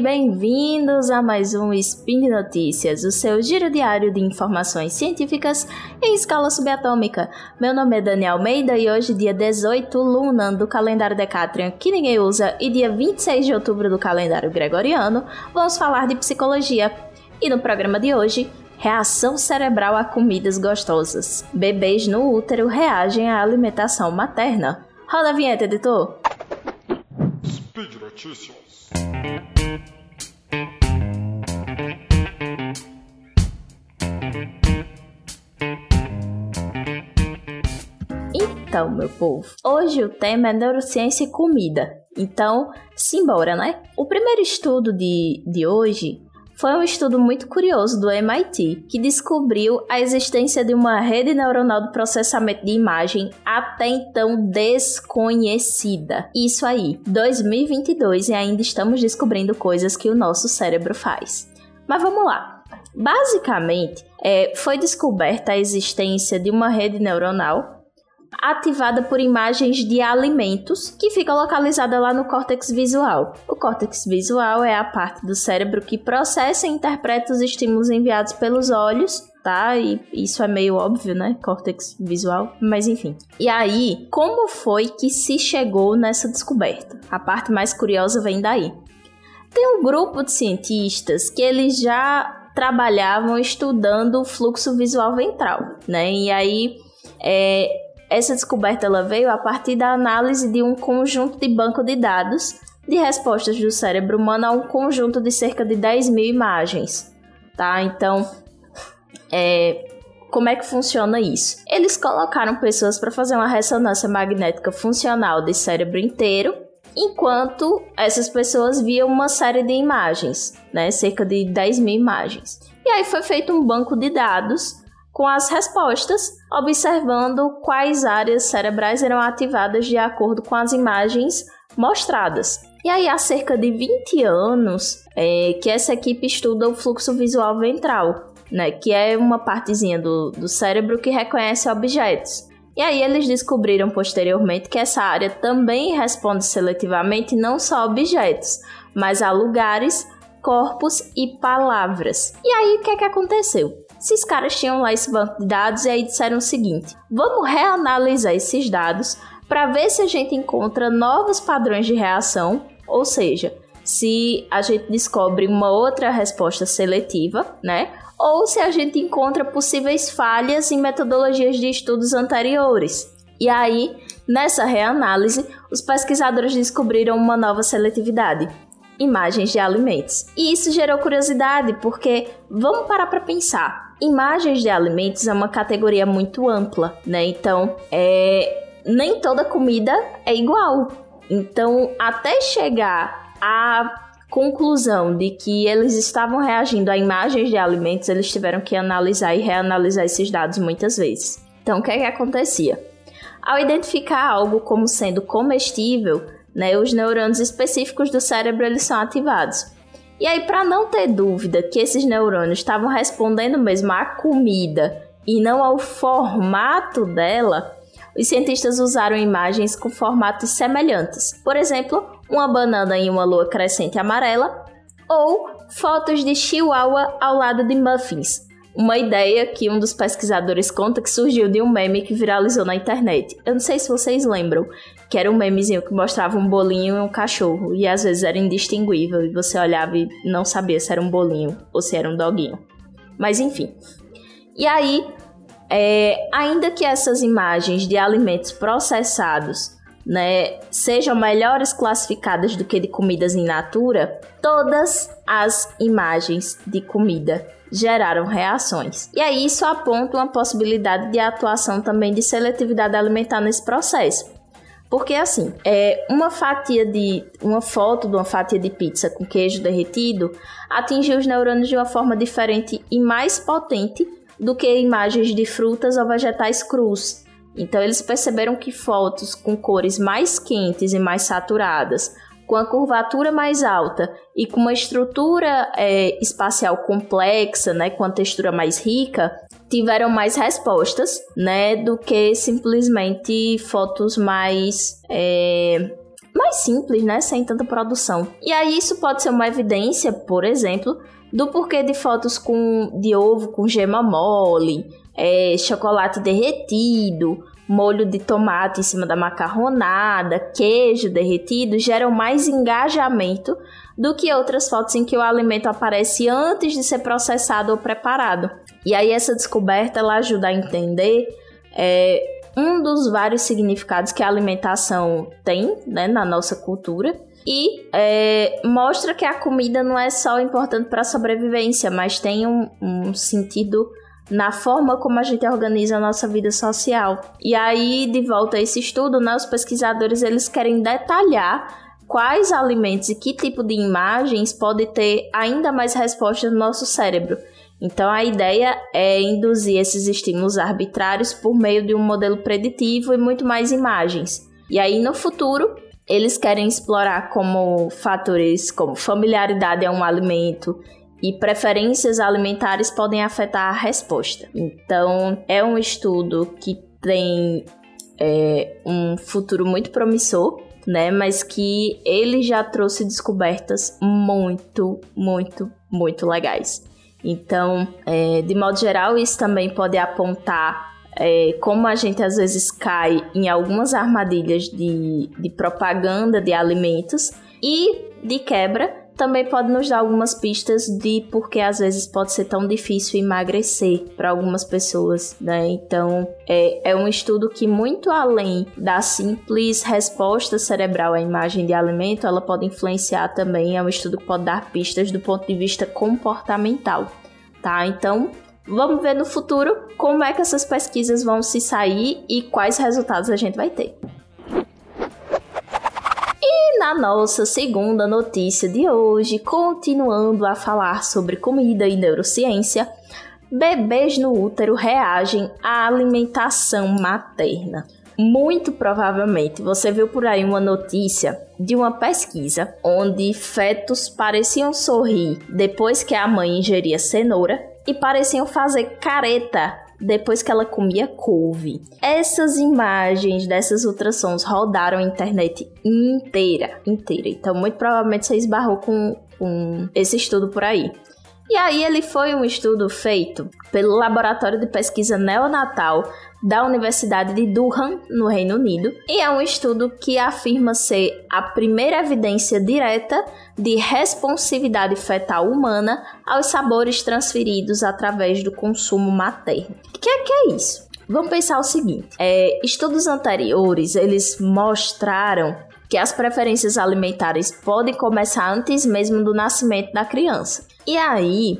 bem-vindos a mais um Spin Notícias, o seu giro diário de informações científicas em escala subatômica. Meu nome é Daniel Almeida e hoje, dia 18 Luna do calendário Decatrian, que ninguém usa, e dia 26 de outubro do calendário Gregoriano, vamos falar de psicologia. E no programa de hoje, reação cerebral a comidas gostosas. Bebês no útero reagem à alimentação materna. Roda a vinheta, editor! Speed Notícias. Então, meu povo, hoje o tema é neurociência e comida. Então, simbora, né? O primeiro estudo de, de hoje foi um estudo muito curioso do MIT que descobriu a existência de uma rede neuronal de processamento de imagem até então desconhecida. Isso aí, 2022 e ainda estamos descobrindo coisas que o nosso cérebro faz. Mas vamos lá. Basicamente, é, foi descoberta a existência de uma rede neuronal ativada por imagens de alimentos, que fica localizada lá no córtex visual. O córtex visual é a parte do cérebro que processa e interpreta os estímulos enviados pelos olhos tá? E isso é meio óbvio, né? Córtex visual, mas enfim. E aí, como foi que se chegou nessa descoberta? A parte mais curiosa vem daí. Tem um grupo de cientistas que eles já trabalhavam estudando o fluxo visual ventral, né? E aí é, essa descoberta ela veio a partir da análise de um conjunto de banco de dados de respostas do cérebro humano a um conjunto de cerca de 10 mil imagens, tá? Então, é, como é que funciona isso? Eles colocaram pessoas para fazer uma ressonância magnética funcional de cérebro inteiro, enquanto essas pessoas viam uma série de imagens, né? Cerca de 10 mil imagens. E aí foi feito um banco de dados com as respostas, observando quais áreas cerebrais eram ativadas de acordo com as imagens mostradas. E aí, há cerca de 20 anos é, que essa equipe estuda o fluxo visual ventral, né, que é uma partezinha do, do cérebro que reconhece objetos. E aí eles descobriram posteriormente que essa área também responde seletivamente não só a objetos, mas a lugares, corpos e palavras. E aí o que é que aconteceu? Esses caras tinham lá esse banco de dados e aí disseram o seguinte: vamos reanalisar esses dados para ver se a gente encontra novos padrões de reação, ou seja, se a gente descobre uma outra resposta seletiva, né? Ou se a gente encontra possíveis falhas em metodologias de estudos anteriores. E aí, nessa reanálise, os pesquisadores descobriram uma nova seletividade imagens de alimentos. E isso gerou curiosidade, porque vamos parar para pensar. Imagens de alimentos é uma categoria muito ampla, né? Então, é, nem toda comida é igual. Então, até chegar à conclusão de que eles estavam reagindo a imagens de alimentos, eles tiveram que analisar e reanalisar esses dados muitas vezes. Então, o que é que acontecia? Ao identificar algo como sendo comestível, né, os neurônios específicos do cérebro eles são ativados. E aí, para não ter dúvida que esses neurônios estavam respondendo mesmo à comida e não ao formato dela, os cientistas usaram imagens com formatos semelhantes. Por exemplo, uma banana em uma lua crescente amarela ou fotos de chihuahua ao lado de muffins, uma ideia que um dos pesquisadores conta que surgiu de um meme que viralizou na internet. Eu não sei se vocês lembram, que era um memezinho que mostrava um bolinho e um cachorro, e às vezes era indistinguível, e você olhava e não sabia se era um bolinho ou se era um doguinho. Mas enfim. E aí, é, ainda que essas imagens de alimentos processados né, sejam melhores classificadas do que de comidas in natura, todas as imagens de comida geraram reações. E aí isso aponta uma possibilidade de atuação também de seletividade alimentar nesse processo. Porque assim, é uma fatia de uma foto de uma fatia de pizza com queijo derretido atingiu os neurônios de uma forma diferente e mais potente do que imagens de frutas ou vegetais crus. Então eles perceberam que fotos com cores mais quentes e mais saturadas com a curvatura mais alta e com uma estrutura é, espacial complexa, né, com a textura mais rica, tiveram mais respostas, né, do que simplesmente fotos mais é, mais simples, né? Sem tanta produção. E aí isso pode ser uma evidência, por exemplo, do porquê de fotos com de ovo com gema mole, é, chocolate derretido, molho de tomate em cima da macarronada, queijo derretido geram mais engajamento do que outras fotos em que o alimento aparece antes de ser processado ou preparado. E aí essa descoberta ela ajuda a entender é, um dos vários significados que a alimentação tem né, na nossa cultura e é, mostra que a comida não é só importante para a sobrevivência, mas tem um, um sentido na forma como a gente organiza a nossa vida social. E aí, de volta a esse estudo, né, os pesquisadores eles querem detalhar quais alimentos e que tipo de imagens pode ter ainda mais resposta no nosso cérebro. Então a ideia é induzir esses estímulos arbitrários por meio de um modelo preditivo e muito mais imagens. E aí no futuro eles querem explorar como fatores como familiaridade a um alimento e preferências alimentares podem afetar a resposta. Então, é um estudo que tem é, um futuro muito promissor, né? Mas que ele já trouxe descobertas muito, muito, muito legais. Então, é, de modo geral, isso também pode apontar é, como a gente às vezes cai em algumas armadilhas de, de propaganda de alimentos e, de quebra, também pode nos dar algumas pistas de porque às vezes pode ser tão difícil emagrecer para algumas pessoas, né? Então é, é um estudo que muito além da simples resposta cerebral à imagem de alimento, ela pode influenciar também. É um estudo que pode dar pistas do ponto de vista comportamental, tá? Então Vamos ver no futuro como é que essas pesquisas vão se sair e quais resultados a gente vai ter na nossa segunda notícia de hoje, continuando a falar sobre comida e neurociência, bebês no útero reagem à alimentação materna. Muito provavelmente você viu por aí uma notícia de uma pesquisa onde fetos pareciam sorrir depois que a mãe ingeria cenoura e pareciam fazer careta depois que ela comia couve. Essas imagens dessas ultrassons rodaram a internet inteira, inteira. Então, muito provavelmente você esbarrou com, com esse estudo por aí. E aí ele foi um estudo feito pelo Laboratório de Pesquisa Neonatal da Universidade de Durham, no Reino Unido, e é um estudo que afirma ser a primeira evidência direta de responsividade fetal humana aos sabores transferidos através do consumo materno. O que é, que é isso? Vamos pensar o seguinte: é, estudos anteriores eles mostraram que as preferências alimentares podem começar antes mesmo do nascimento da criança. E aí,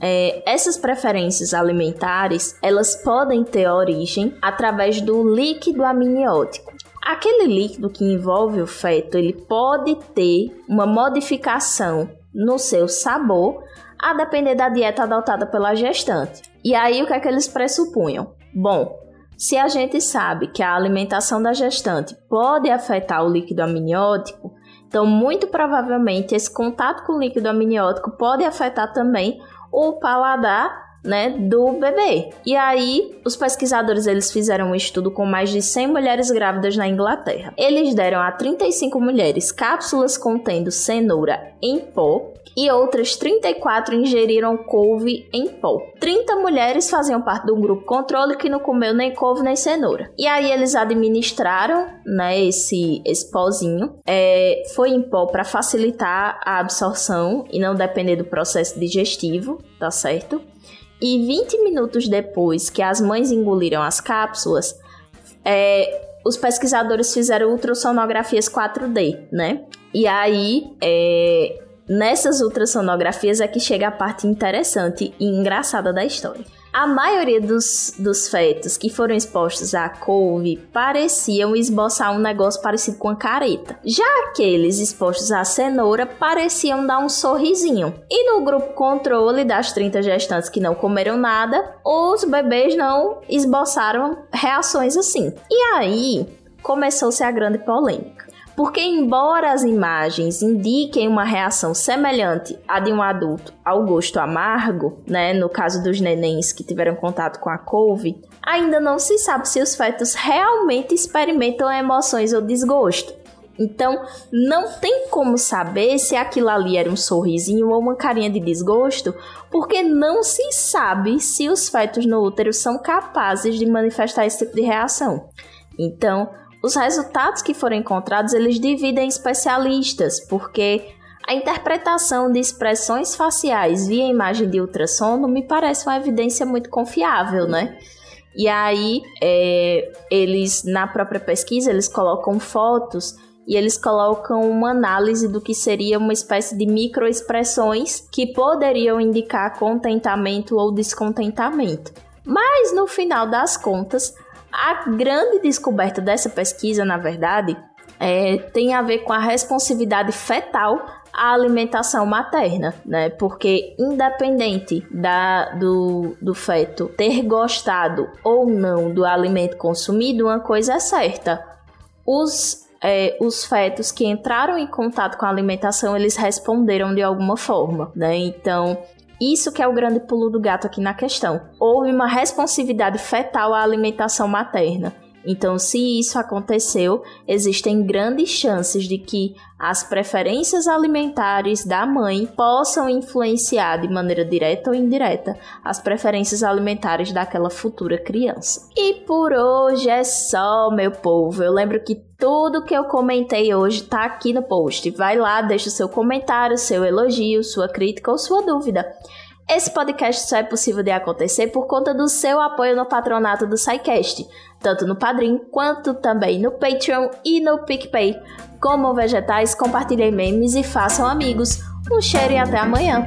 é, essas preferências alimentares elas podem ter origem através do líquido amniótico. Aquele líquido que envolve o feto ele pode ter uma modificação no seu sabor a depender da dieta adotada pela gestante. E aí o que é que eles pressupunham? Bom, se a gente sabe que a alimentação da gestante pode afetar o líquido amniótico, então muito provavelmente esse contato com o líquido amniótico pode afetar também o paladar né, do bebê. E aí, os pesquisadores eles fizeram um estudo com mais de 100 mulheres grávidas na Inglaterra. Eles deram a 35 mulheres cápsulas contendo cenoura em pó e outras 34 ingeriram couve em pó. 30 mulheres faziam parte do grupo controle que não comeu nem couve nem cenoura. E aí eles administraram, né, esse, esse pozinho. É, foi em pó para facilitar a absorção e não depender do processo digestivo, tá certo? E 20 minutos depois que as mães engoliram as cápsulas, é, os pesquisadores fizeram ultrassonografias 4D, né? E aí, é, nessas ultrassonografias é que chega a parte interessante e engraçada da história. A maioria dos, dos fetos que foram expostos à couve pareciam esboçar um negócio parecido com a careta. Já aqueles expostos à cenoura pareciam dar um sorrisinho. E no grupo controle das 30 gestantes que não comeram nada, os bebês não esboçaram reações assim. E aí começou-se a grande polêmica. Porque, embora as imagens indiquem uma reação semelhante à de um adulto ao gosto amargo, né, no caso dos nenéns que tiveram contato com a couve, ainda não se sabe se os fetos realmente experimentam emoções ou desgosto. Então, não tem como saber se aquilo ali era um sorrisinho ou uma carinha de desgosto, porque não se sabe se os fetos no útero são capazes de manifestar esse tipo de reação. Então, os resultados que foram encontrados, eles dividem especialistas, porque a interpretação de expressões faciais via imagem de ultrassom não me parece uma evidência muito confiável, né? E aí, é, eles, na própria pesquisa, eles colocam fotos e eles colocam uma análise do que seria uma espécie de microexpressões que poderiam indicar contentamento ou descontentamento. Mas, no final das contas, a grande descoberta dessa pesquisa, na verdade, é, tem a ver com a responsividade fetal à alimentação materna, né? Porque independente da, do, do feto ter gostado ou não do alimento consumido, uma coisa é certa. Os é, os fetos que entraram em contato com a alimentação, eles responderam de alguma forma, né? Então, isso que é o grande pulo do gato aqui na questão. Houve uma responsividade fetal à alimentação materna. Então, se isso aconteceu, existem grandes chances de que as preferências alimentares da mãe possam influenciar de maneira direta ou indireta as preferências alimentares daquela futura criança. E por hoje é só, meu povo. Eu lembro que tudo que eu comentei hoje tá aqui no post. Vai lá, deixa o seu comentário, seu elogio, sua crítica ou sua dúvida. Esse podcast só é possível de acontecer por conta do seu apoio no patronato do SciCast, tanto no Padrim quanto também no Patreon e no PicPay. Como vegetais, compartilhem memes e façam amigos. Um cheiro e até amanhã!